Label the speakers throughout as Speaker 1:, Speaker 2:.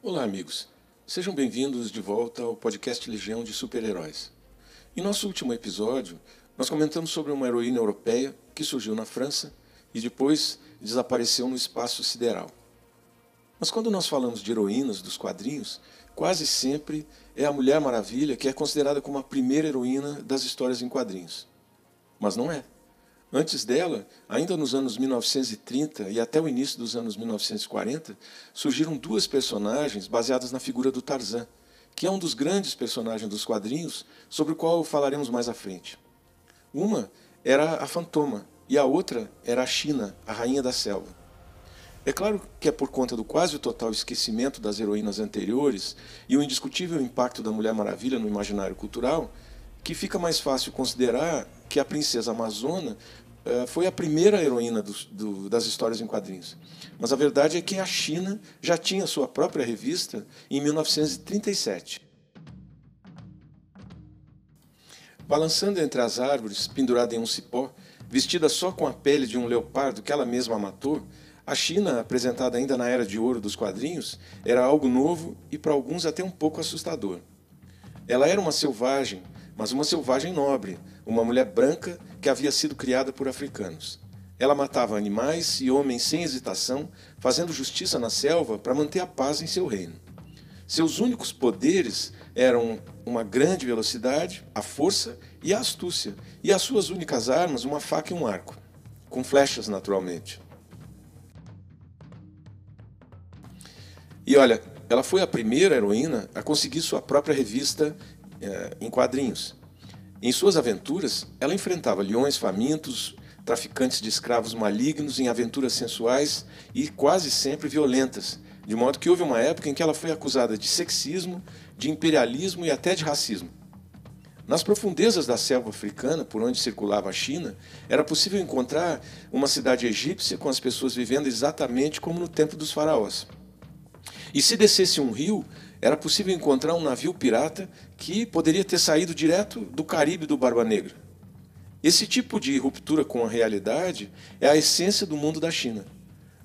Speaker 1: Olá, amigos. Sejam bem-vindos de volta ao podcast Legião de Super-Heróis. Em nosso último episódio, nós comentamos sobre uma heroína europeia que surgiu na França e depois desapareceu no espaço sideral. Mas quando nós falamos de heroínas dos quadrinhos, quase sempre é a Mulher Maravilha que é considerada como a primeira heroína das histórias em quadrinhos. Mas não é. Antes dela, ainda nos anos 1930 e até o início dos anos 1940, surgiram duas personagens baseadas na figura do Tarzan, que é um dos grandes personagens dos quadrinhos, sobre o qual falaremos mais à frente. Uma era a Fantoma e a outra era a China, a rainha da selva. É claro que é por conta do quase total esquecimento das heroínas anteriores e o indiscutível impacto da Mulher Maravilha no imaginário cultural que fica mais fácil considerar que a princesa amazona foi a primeira heroína do, do, das histórias em quadrinhos. Mas a verdade é que a China já tinha sua própria revista em 1937. Balançando entre as árvores, pendurada em um cipó, vestida só com a pele de um leopardo que ela mesma matou, a China, apresentada ainda na era de ouro dos quadrinhos, era algo novo e para alguns até um pouco assustador. Ela era uma selvagem, mas uma selvagem nobre, uma mulher branca que havia sido criada por africanos. Ela matava animais e homens sem hesitação, fazendo justiça na selva para manter a paz em seu reino. Seus únicos poderes eram uma grande velocidade, a força e a astúcia, e as suas únicas armas uma faca e um arco, com flechas naturalmente. E olha, ela foi a primeira heroína a conseguir sua própria revista eh, em quadrinhos. Em suas aventuras, ela enfrentava leões famintos, traficantes de escravos malignos em aventuras sensuais e quase sempre violentas, de modo que houve uma época em que ela foi acusada de sexismo, de imperialismo e até de racismo. Nas profundezas da selva africana, por onde circulava a China, era possível encontrar uma cidade egípcia com as pessoas vivendo exatamente como no tempo dos faraós. E se descesse um rio, era possível encontrar um navio pirata que poderia ter saído direto do Caribe do Barba Negra. Esse tipo de ruptura com a realidade é a essência do mundo da China.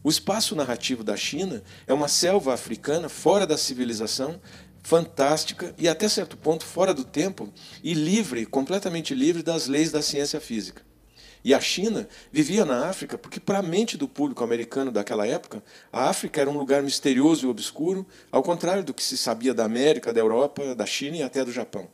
Speaker 1: O espaço narrativo da China é uma selva africana fora da civilização, fantástica e até certo ponto fora do tempo e livre, completamente livre das leis da ciência física. E a China vivia na África porque, para a mente do público americano daquela época, a África era um lugar misterioso e obscuro, ao contrário do que se sabia da América, da Europa, da China e até do Japão.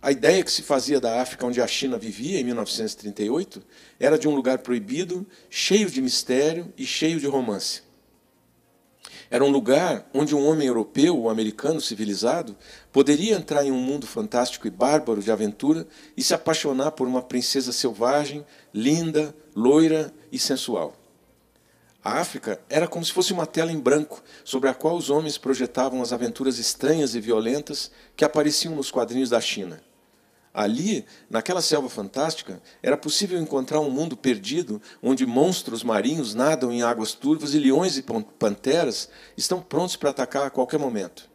Speaker 1: A ideia que se fazia da África onde a China vivia em 1938 era de um lugar proibido, cheio de mistério e cheio de romance. Era um lugar onde um homem europeu ou americano civilizado poderia entrar em um mundo fantástico e bárbaro de aventura e se apaixonar por uma princesa selvagem, linda, loira e sensual. A África era como se fosse uma tela em branco sobre a qual os homens projetavam as aventuras estranhas e violentas que apareciam nos quadrinhos da China. Ali, naquela selva fantástica, era possível encontrar um mundo perdido onde monstros marinhos nadam em águas turvas e leões e panteras estão prontos para atacar a qualquer momento.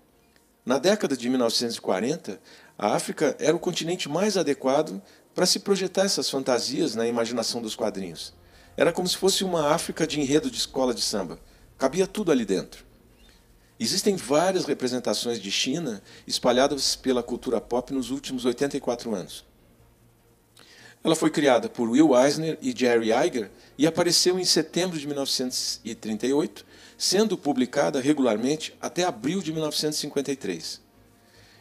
Speaker 1: Na década de 1940, a África era o continente mais adequado para se projetar essas fantasias na imaginação dos quadrinhos. Era como se fosse uma África de enredo de escola de samba. Cabia tudo ali dentro. Existem várias representações de China espalhadas pela cultura pop nos últimos 84 anos. Ela foi criada por Will Eisner e Jerry Iger e apareceu em setembro de 1938, sendo publicada regularmente até abril de 1953.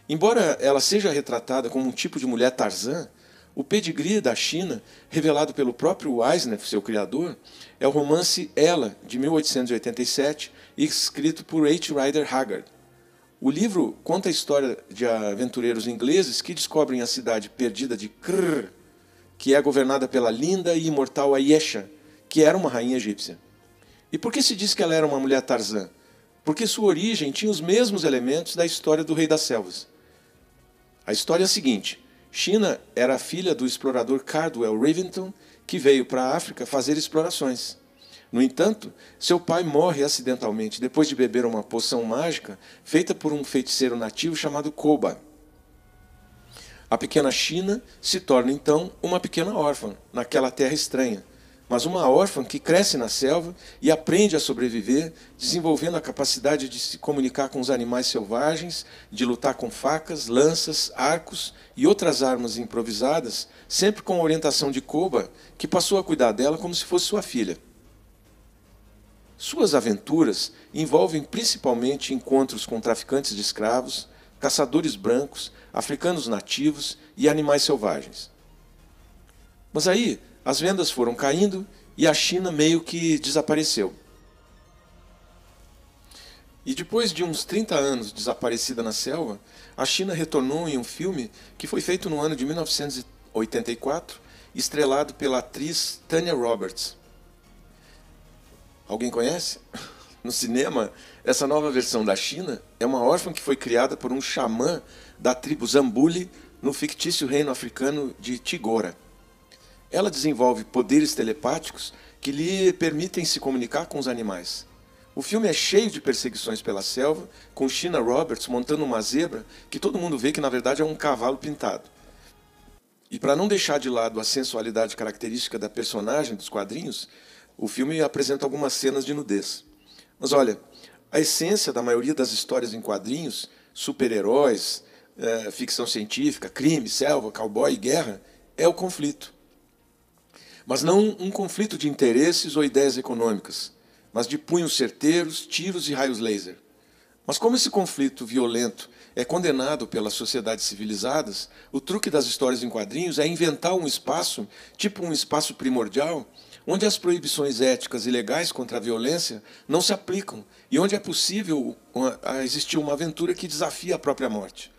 Speaker 1: Embora ela seja retratada como um tipo de mulher Tarzan, o pedigree da China, revelado pelo próprio Eisner, seu criador, é o romance Ela, de 1887, escrito por H. Rider Haggard. O livro conta a história de aventureiros ingleses que descobrem a cidade perdida de Krr, que é governada pela linda e imortal Ayesha, que era uma rainha egípcia. E por que se diz que ela era uma mulher Tarzan? Porque sua origem tinha os mesmos elementos da história do Rei das Selvas. A história é a seguinte: China era filha do explorador Cardwell Rivington, que veio para a África fazer explorações. No entanto, seu pai morre acidentalmente depois de beber uma poção mágica feita por um feiticeiro nativo chamado Koba. A pequena China se torna então uma pequena órfã naquela terra estranha, mas uma órfã que cresce na selva e aprende a sobreviver, desenvolvendo a capacidade de se comunicar com os animais selvagens, de lutar com facas, lanças, arcos e outras armas improvisadas, sempre com a orientação de Koba, que passou a cuidar dela como se fosse sua filha. Suas aventuras envolvem principalmente encontros com traficantes de escravos, caçadores brancos, africanos nativos e animais selvagens. Mas aí as vendas foram caindo e a China meio que desapareceu. E depois de uns 30 anos desaparecida na selva, a China retornou em um filme que foi feito no ano de 1984, estrelado pela atriz Tanya Roberts. Alguém conhece? No cinema, essa nova versão da China é uma órfã que foi criada por um xamã da tribo Zambuli no fictício reino africano de Tigora. Ela desenvolve poderes telepáticos que lhe permitem se comunicar com os animais. O filme é cheio de perseguições pela selva, com China Roberts montando uma zebra que todo mundo vê que na verdade é um cavalo pintado. E para não deixar de lado a sensualidade característica da personagem dos quadrinhos, o filme apresenta algumas cenas de nudez. Mas olha, a essência da maioria das histórias em quadrinhos, super-heróis, é, ficção científica, crime, selva, cowboy e guerra, é o conflito. Mas não um conflito de interesses ou ideias econômicas, mas de punhos certeiros, tiros e raios laser. Mas como esse conflito violento é condenado pelas sociedades civilizadas, o truque das histórias em quadrinhos é inventar um espaço, tipo um espaço primordial, onde as proibições éticas e legais contra a violência não se aplicam e onde é possível existir uma aventura que desafia a própria morte.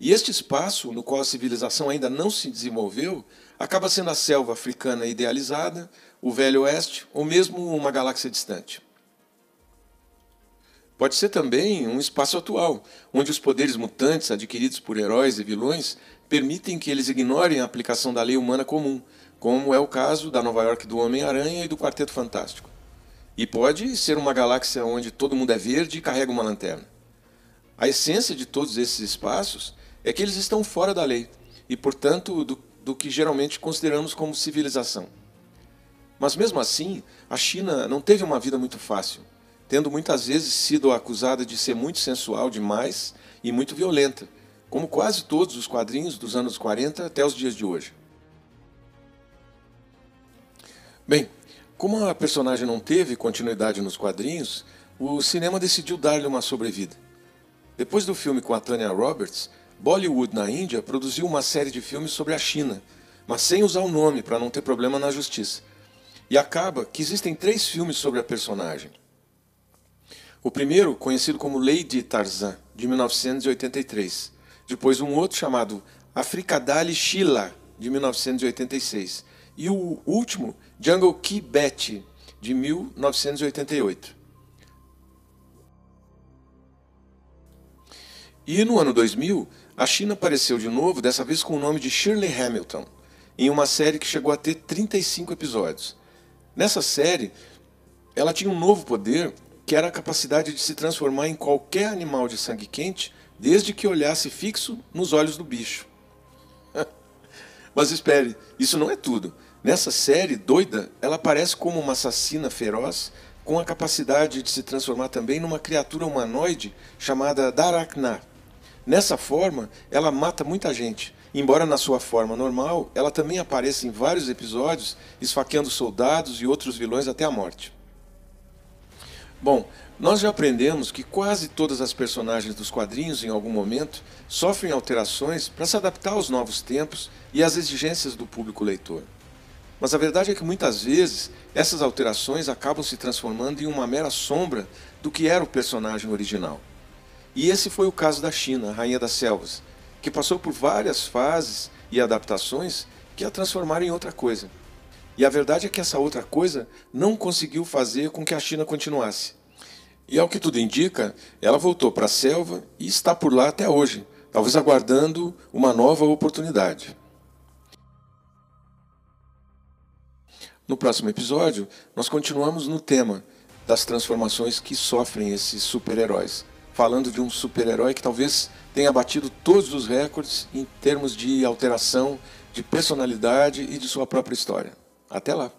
Speaker 1: E este espaço, no qual a civilização ainda não se desenvolveu, acaba sendo a selva africana idealizada, o Velho Oeste ou mesmo uma galáxia distante. Pode ser também um espaço atual, onde os poderes mutantes adquiridos por heróis e vilões permitem que eles ignorem a aplicação da lei humana comum, como é o caso da Nova York do Homem-Aranha e do Quarteto Fantástico. E pode ser uma galáxia onde todo mundo é verde e carrega uma lanterna. A essência de todos esses espaços é que eles estão fora da lei e, portanto, do, do que geralmente consideramos como civilização. Mas mesmo assim, a China não teve uma vida muito fácil, tendo muitas vezes sido acusada de ser muito sensual demais e muito violenta, como quase todos os quadrinhos dos anos 40 até os dias de hoje. Bem, como a personagem não teve continuidade nos quadrinhos, o cinema decidiu dar-lhe uma sobrevida. Depois do filme com a Tanya Roberts, Bollywood na Índia produziu uma série de filmes sobre a China, mas sem usar o nome para não ter problema na justiça. E acaba que existem três filmes sobre a personagem. O primeiro, conhecido como Lady Tarzan, de 1983. Depois um outro chamado Afrikadali Sheila, de 1986. E o último, Jungle Key Betty, de 1988. E no ano 2000, a China apareceu de novo, dessa vez com o nome de Shirley Hamilton, em uma série que chegou a ter 35 episódios. Nessa série, ela tinha um novo poder, que era a capacidade de se transformar em qualquer animal de sangue quente, desde que olhasse fixo nos olhos do bicho. Mas espere, isso não é tudo. Nessa série doida, ela aparece como uma assassina feroz com a capacidade de se transformar também numa criatura humanoide chamada Darakna. Nessa forma, ela mata muita gente. Embora na sua forma normal, ela também aparece em vários episódios esfaqueando soldados e outros vilões até a morte. Bom, nós já aprendemos que quase todas as personagens dos quadrinhos, em algum momento, sofrem alterações para se adaptar aos novos tempos e às exigências do público leitor. Mas a verdade é que muitas vezes essas alterações acabam se transformando em uma mera sombra do que era o personagem original. E esse foi o caso da China, a Rainha das Selvas, que passou por várias fases e adaptações que a transformaram em outra coisa. E a verdade é que essa outra coisa não conseguiu fazer com que a China continuasse. E ao que tudo indica, ela voltou para a selva e está por lá até hoje, talvez aguardando uma nova oportunidade. No próximo episódio, nós continuamos no tema das transformações que sofrem esses super-heróis, falando de um super-herói que talvez tenha batido todos os recordes em termos de alteração de personalidade e de sua própria história. Até lá!